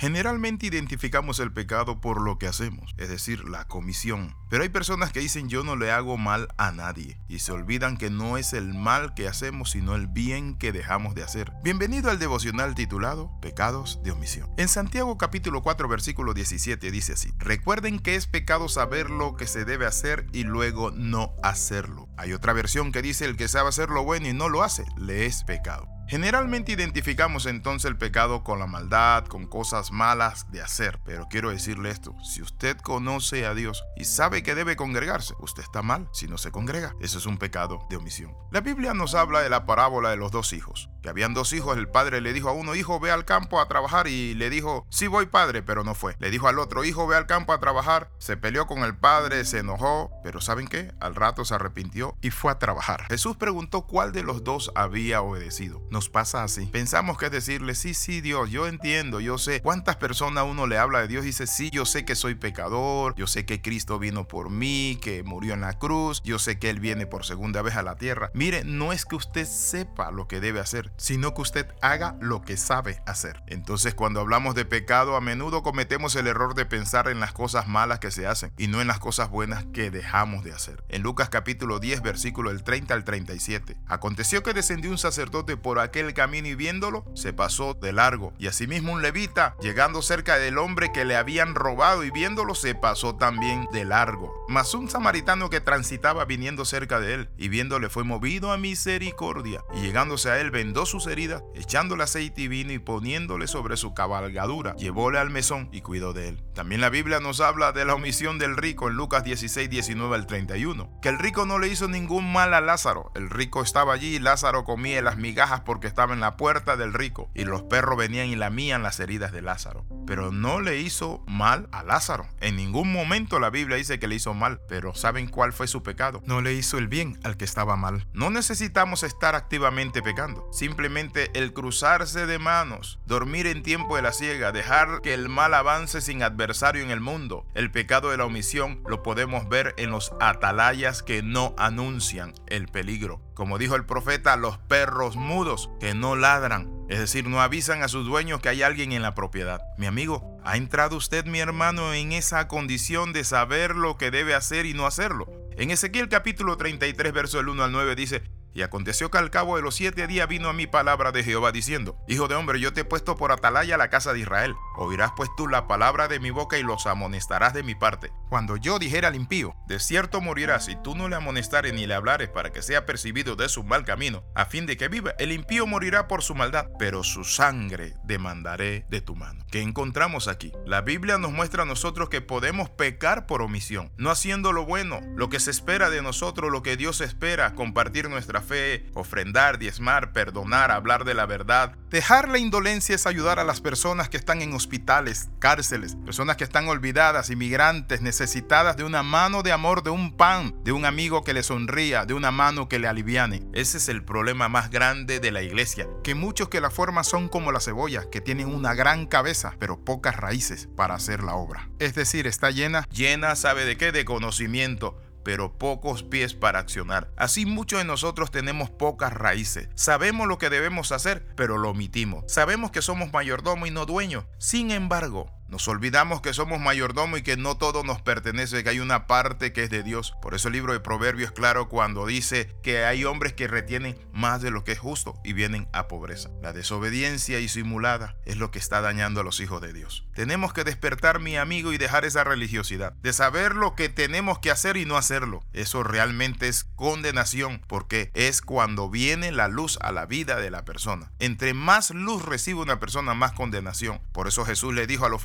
Generalmente identificamos el pecado por lo que hacemos, es decir, la comisión. Pero hay personas que dicen yo no le hago mal a nadie y se olvidan que no es el mal que hacemos, sino el bien que dejamos de hacer. Bienvenido al devocional titulado Pecados de omisión. En Santiago capítulo 4 versículo 17 dice así, recuerden que es pecado saber lo que se debe hacer y luego no hacerlo. Hay otra versión que dice el que sabe hacer lo bueno y no lo hace, le es pecado. Generalmente identificamos entonces el pecado con la maldad, con cosas malas de hacer. Pero quiero decirle esto, si usted conoce a Dios y sabe que debe congregarse, usted está mal si no se congrega. Eso es un pecado de omisión. La Biblia nos habla de la parábola de los dos hijos. Que habían dos hijos, el padre le dijo a uno, hijo, ve al campo a trabajar y le dijo, sí voy padre, pero no fue. Le dijo al otro, hijo, ve al campo a trabajar. Se peleó con el padre, se enojó, pero ¿saben qué? Al rato se arrepintió y fue a trabajar. Jesús preguntó cuál de los dos había obedecido pasa así. Pensamos que es decirle, sí, sí, Dios, yo entiendo, yo sé. ¿Cuántas personas uno le habla de Dios y dice, sí, yo sé que soy pecador, yo sé que Cristo vino por mí, que murió en la cruz, yo sé que Él viene por segunda vez a la tierra? Mire, no es que usted sepa lo que debe hacer, sino que usted haga lo que sabe hacer. Entonces, cuando hablamos de pecado, a menudo cometemos el error de pensar en las cosas malas que se hacen y no en las cosas buenas que dejamos de hacer. En Lucas capítulo 10, versículo del 30 al 37, aconteció que descendió un sacerdote por aquel camino y viéndolo, se pasó de largo. Y asimismo un levita, llegando cerca del hombre que le habían robado y viéndolo, se pasó también de largo. Mas un samaritano que transitaba viniendo cerca de él y viéndole fue movido a misericordia y llegándose a él vendó sus heridas, echándole aceite y vino y poniéndole sobre su cabalgadura, llevóle al mesón y cuidó de él. También la Biblia nos habla de la omisión del rico en Lucas 16, 19 al 31, que el rico no le hizo ningún mal a Lázaro. El rico estaba allí y Lázaro comía las migajas porque estaba en la puerta del rico y los perros venían y lamían las heridas de Lázaro. Pero no le hizo mal a Lázaro. En ningún momento la Biblia dice que le hizo mal, pero ¿saben cuál fue su pecado? No le hizo el bien al que estaba mal. No necesitamos estar activamente pecando. Simplemente el cruzarse de manos, dormir en tiempo de la ciega, dejar que el mal avance sin adversario en el mundo. El pecado de la omisión lo podemos ver en los atalayas que no anuncian el peligro. Como dijo el profeta, los perros mudos que no ladran, es decir, no avisan a sus dueños que hay alguien en la propiedad. Mi amigo, ¿ha entrado usted, mi hermano, en esa condición de saber lo que debe hacer y no hacerlo? En Ezequiel capítulo 33, verso del 1 al 9 dice, y aconteció que al cabo de los siete días vino a mí palabra de Jehová diciendo, Hijo de hombre, yo te he puesto por atalaya la casa de Israel. Oirás pues tú la palabra de mi boca y los amonestarás de mi parte. Cuando yo dijera al impío, de cierto morirás si tú no le amonestares ni le hablares para que sea percibido de su mal camino, a fin de que viva, el impío morirá por su maldad, pero su sangre demandaré de tu mano. ¿Qué encontramos aquí? La Biblia nos muestra a nosotros que podemos pecar por omisión, no haciendo lo bueno, lo que se espera de nosotros, lo que Dios espera, compartir nuestra fe, ofrendar, diezmar, perdonar, hablar de la verdad. Dejar la indolencia es ayudar a las personas que están en hospitales, cárceles, personas que están olvidadas, inmigrantes, necesitadas de una mano de amor, de un pan, de un amigo que le sonría, de una mano que le aliviane. Ese es el problema más grande de la iglesia, que muchos que la forman son como la cebolla, que tienen una gran cabeza, pero pocas raíces para hacer la obra. Es decir, está llena, llena, ¿sabe de qué? De conocimiento pero pocos pies para accionar. Así muchos de nosotros tenemos pocas raíces. Sabemos lo que debemos hacer, pero lo omitimos. Sabemos que somos mayordomo y no dueño. Sin embargo, nos olvidamos que somos mayordomo y que no todo nos pertenece, que hay una parte que es de Dios. Por eso el libro de Proverbios es claro cuando dice que hay hombres que retienen más de lo que es justo y vienen a pobreza. La desobediencia y simulada es lo que está dañando a los hijos de Dios. Tenemos que despertar, mi amigo, y dejar esa religiosidad, de saber lo que tenemos que hacer y no hacerlo. Eso realmente es condenación, porque es cuando viene la luz a la vida de la persona. Entre más luz recibe una persona, más condenación. Por eso Jesús le dijo a los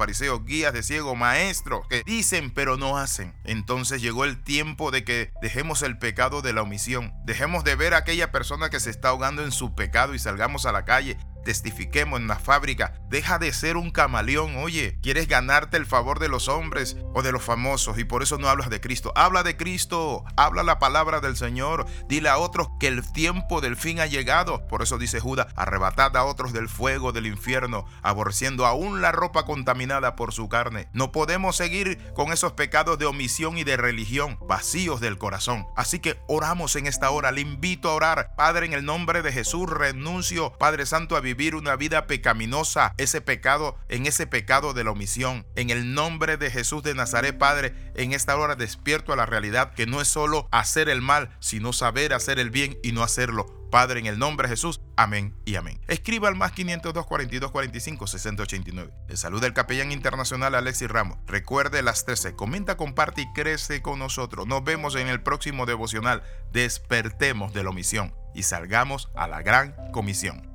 guías de ciego, maestros que dicen pero no hacen. Entonces llegó el tiempo de que dejemos el pecado de la omisión. Dejemos de ver a aquella persona que se está ahogando en su pecado y salgamos a la calle testifiquemos en la fábrica. Deja de ser un camaleón. Oye, quieres ganarte el favor de los hombres o de los famosos y por eso no hablas de Cristo. Habla de Cristo, habla la palabra del Señor. Dile a otros que el tiempo del fin ha llegado. Por eso dice Judas, arrebatad a otros del fuego del infierno, aborreciendo aún la ropa contaminada por su carne. No podemos seguir con esos pecados de omisión y de religión, vacíos del corazón. Así que oramos en esta hora. Le invito a orar. Padre, en el nombre de Jesús, renuncio, Padre Santo, a vivir vivir una vida pecaminosa, ese pecado, en ese pecado de la omisión. En el nombre de Jesús de Nazaret, Padre, en esta hora despierto a la realidad que no es solo hacer el mal, sino saber hacer el bien y no hacerlo. Padre, en el nombre de Jesús, amén y amén. Escriba al más 502 42 45 60 89. Le saluda el capellán internacional Alexis Ramos. Recuerde las 13. Comenta, comparte y crece con nosotros. Nos vemos en el próximo devocional. Despertemos de la omisión y salgamos a la gran comisión.